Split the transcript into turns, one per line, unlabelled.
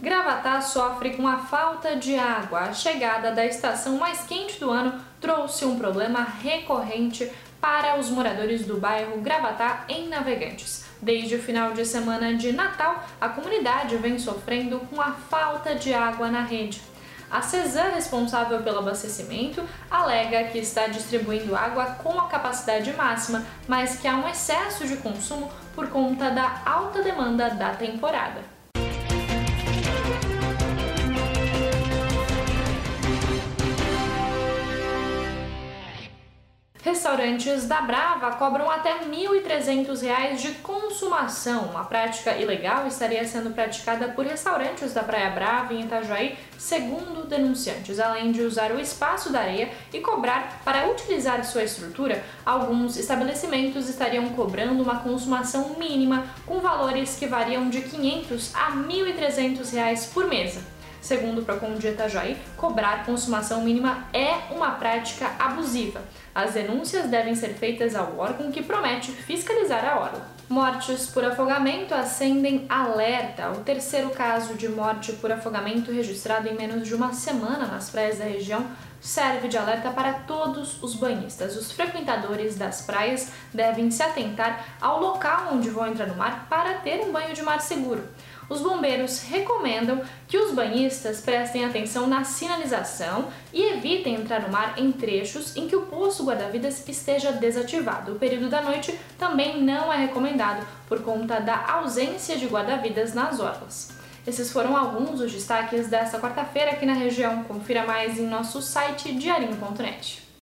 Gravatá sofre com a falta de água. A chegada da estação mais quente do ano trouxe um problema recorrente para os moradores do bairro Gravatá em Navegantes. Desde o final de semana de Natal, a comunidade vem sofrendo com a falta de água na rede. A CESAM, responsável pelo abastecimento, alega que está distribuindo água com a capacidade máxima, mas que há um excesso de consumo por conta da alta demanda da temporada. Restaurantes da Brava cobram até R$ 1.300 de consumação. Uma prática ilegal estaria sendo praticada por restaurantes da Praia Brava em Itajaí, segundo denunciantes. Além de usar o espaço da areia e cobrar para utilizar sua estrutura, alguns estabelecimentos estariam cobrando uma consumação mínima com valores que variam de R$ 500 a R$ 1.300 por mesa. Segundo o Procon de Itajaí, cobrar consumação mínima é uma prática abusiva. As denúncias devem ser feitas ao órgão que promete fiscalizar a orla. Mortes por afogamento acendem alerta. O terceiro caso de morte por afogamento registrado em menos de uma semana nas praias da região serve de alerta para todos os banhistas. Os frequentadores das praias devem se atentar ao local onde vão entrar no mar para ter um banho de mar seguro os bombeiros recomendam que os banhistas prestem atenção na sinalização e evitem entrar no mar em trechos em que o poço guarda-vidas esteja desativado. O período da noite também não é recomendado por conta da ausência de guarda-vidas nas orlas. Esses foram alguns dos destaques desta quarta-feira aqui na região. Confira mais em nosso site diarinho.net.